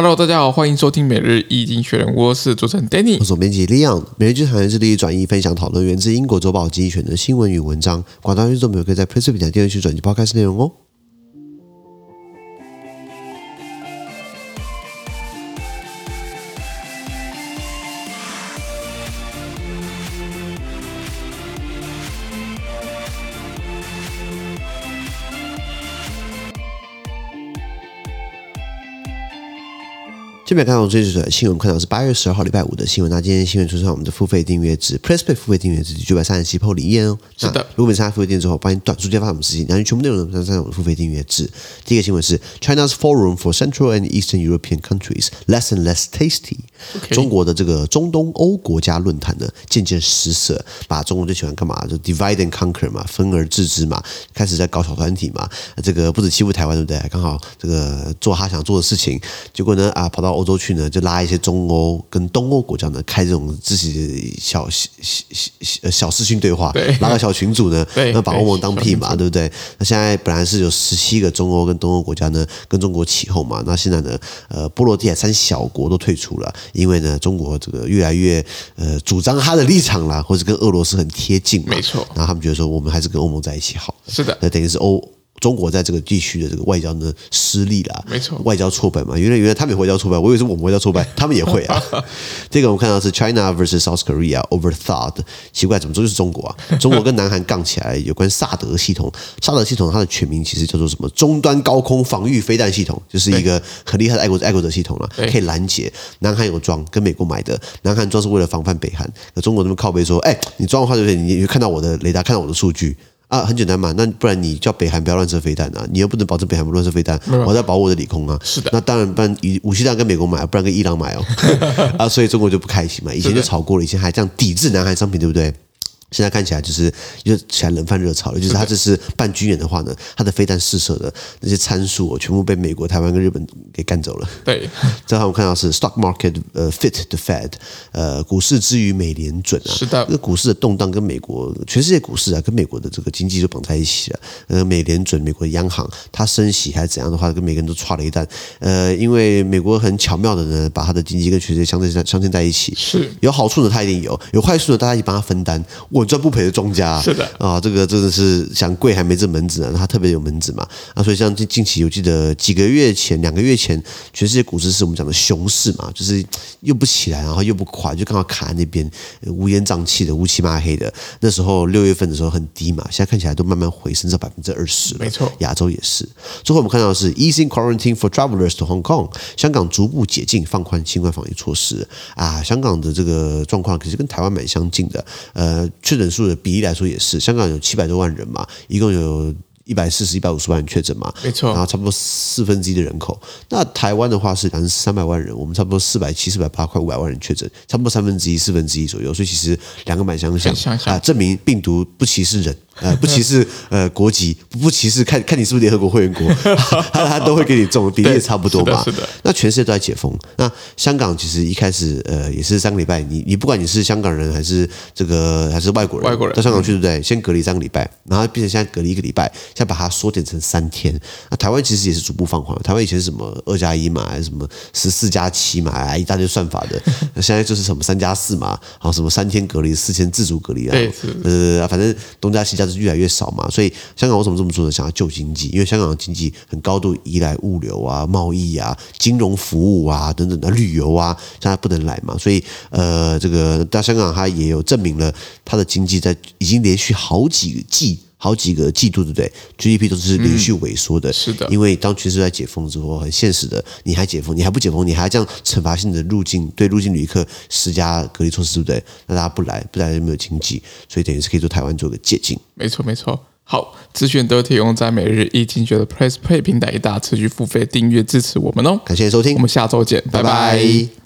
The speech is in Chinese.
Hello，大家好，欢迎收听每日易经济学人，我是主持人 Danny，我是总编辑 Leon。每日一经济学人致力转移分享讨论源自英国周报经济学人的新闻与文章。广大听众朋友可以在 PressPlay 平台订阅区转辑 Podcast 内容哦。这边看到最新的新闻，我们看到是八月十二号礼拜五的新闻。那今天新闻出现我们的付费订阅制，PressPlay 付费订阅制九百三十七里面哦。是的，如果你参加付费订阅之后，帮你短时间发生什么事情，然后全部内容都上我们的付费订阅制。第一个新闻是 China's Forum for Central and Eastern European Countries less and less tasty。中国的这个中东欧国家论坛呢，渐渐失色，把中国最喜欢干嘛？就 divide and conquer 嘛，分而治之嘛，开始在搞小团体嘛。这个不止欺负台湾，对不对？刚好这个做他想做的事情，结果呢啊，跑到欧洲去呢，就拉一些中欧跟东欧国家呢，开这种自己小小小小视讯对话，拉个小群组呢，那把欧盟当屁嘛，对不对？那现在本来是有十七个中欧跟东欧国家呢，跟中国起哄嘛，那现在呢，呃，波罗的海三小国都退出了，因为呢，中国这个越来越呃主张他的立场啦，或者跟俄罗斯很贴近嘛，没错。然后他们觉得说，我们还是跟欧盟在一起好，是的，那等于是欧。中国在这个地区的这个外交呢失利了，没错，外交挫败嘛。原来原来他们也外交挫败，我以为是我们外交挫败，他们也会啊。这个我们看到是 China versus South Korea over THAAD，奇怪，怎么说就是中国啊？中国跟南韩杠起来，有关萨德系统。萨德系统它的全名其实叫做什么？终端高空防御飞弹系统，就是一个很厉害的爱国爱国者系统了，可以拦截。南韩有装，跟美国买的。南韩装是为了防范北韩。可中国那么靠背说，哎，你装的话，对不对？你你看到我的雷达，看到我的数据。啊，很简单嘛，那不然你叫北韩不要乱射飞弹啊？你又不能保证北韩不乱射飞弹，我在保我的领空啊。是的，那当然不然，武器弹跟美国买，不然跟伊朗买哦。啊，所以中国就不开心嘛。以前就吵过了，以前还这样抵制南韩商品，对不对？现在看起来就是又起来冷饭热炒了，就是他这次办军演的话呢，他的飞弹试射的那些参数全部被美国、台湾跟日本给干走了。对，这我们看到是 stock market 呃 fit the Fed 呃股市之于美联准啊，是的，这个股市的动荡跟美国全世界股市啊跟美国的这个经济就绑在一起了。呃，美联准美国的央行它升息还是怎样的话，跟每个人都差了一弹。呃，因为美国很巧妙的呢，把它的经济跟全世界相对相牵在一起，是有好处的它一定有，有坏处的大家一起帮他分担。稳赚不赔的庄家是的啊，这个真的是想贵还没这门子呢，他特别有门子嘛啊，所以像近近期我记得几个月前、两个月前，全世界股市是我们讲的熊市嘛，就是又不起来，然后又不垮，就刚好卡在那边乌烟瘴气的、乌漆嘛黑的。那时候六月份的时候很低嘛，现在看起来都慢慢回升到百分之二十了。没错，亚洲也是。最后我们看到的是 easing quarantine for travelers to Hong Kong，香港逐步解禁放宽新冠防疫措施啊，香港的这个状况其实跟台湾蛮相近的，呃，确诊数。的比例来说也是，香港有七百多万人嘛，一共有一百四十、一百五十万人确诊嘛，没错，然后差不多四分之一的人口。那台湾的话是两三百万人，我们差不多四百七、四百八，快五百万人确诊，差不多三分之一、四分之一左右，所以其实两个蛮相像啊，证明病毒不歧视人。呃，不歧视 呃国籍，不歧视看看你是不是联合国会员国，他他都会给你中，比例也差不多嘛。是的，是的。那全世界都在解封，那香港其实一开始呃也是三个礼拜，你你不管你是香港人还是这个还是外国人，外国人到香港去对不对？先隔离三个礼拜，然后变成现在隔离一个礼拜，现在把它缩减成三天。那台湾其实也是逐步放宽，台湾以前是什么二加一嘛，还是什么十四加七嘛，一大堆算法的，那 现在就是什么三加四嘛，然后什么三天隔离，四天自主隔离啊，呃，反正东加西加。是越来越少嘛，所以香港为什么这么做呢？想要救经济，因为香港的经济很高度依赖物流啊、贸易啊、金融服务啊等等的旅游啊，现在不能来嘛，所以呃，这个在香港它也有证明了它的经济在已经连续好几个季、好几个季度，对不对？GDP 都是连续萎缩的，是的。因为当全世界在解封之后，很现实的，你还解封，你还不解封，你还这样惩罚性的入境对入境旅客施加隔离措施，对不对？那大家不来，不来就没有经济，所以等于是可以做台湾做个借鉴。没错，没错。好，资讯都提供在每日一经济学人的 PressPlay 平台，大持续付费订阅支持我们哦。感谢收听，我们下周见，拜拜。拜拜。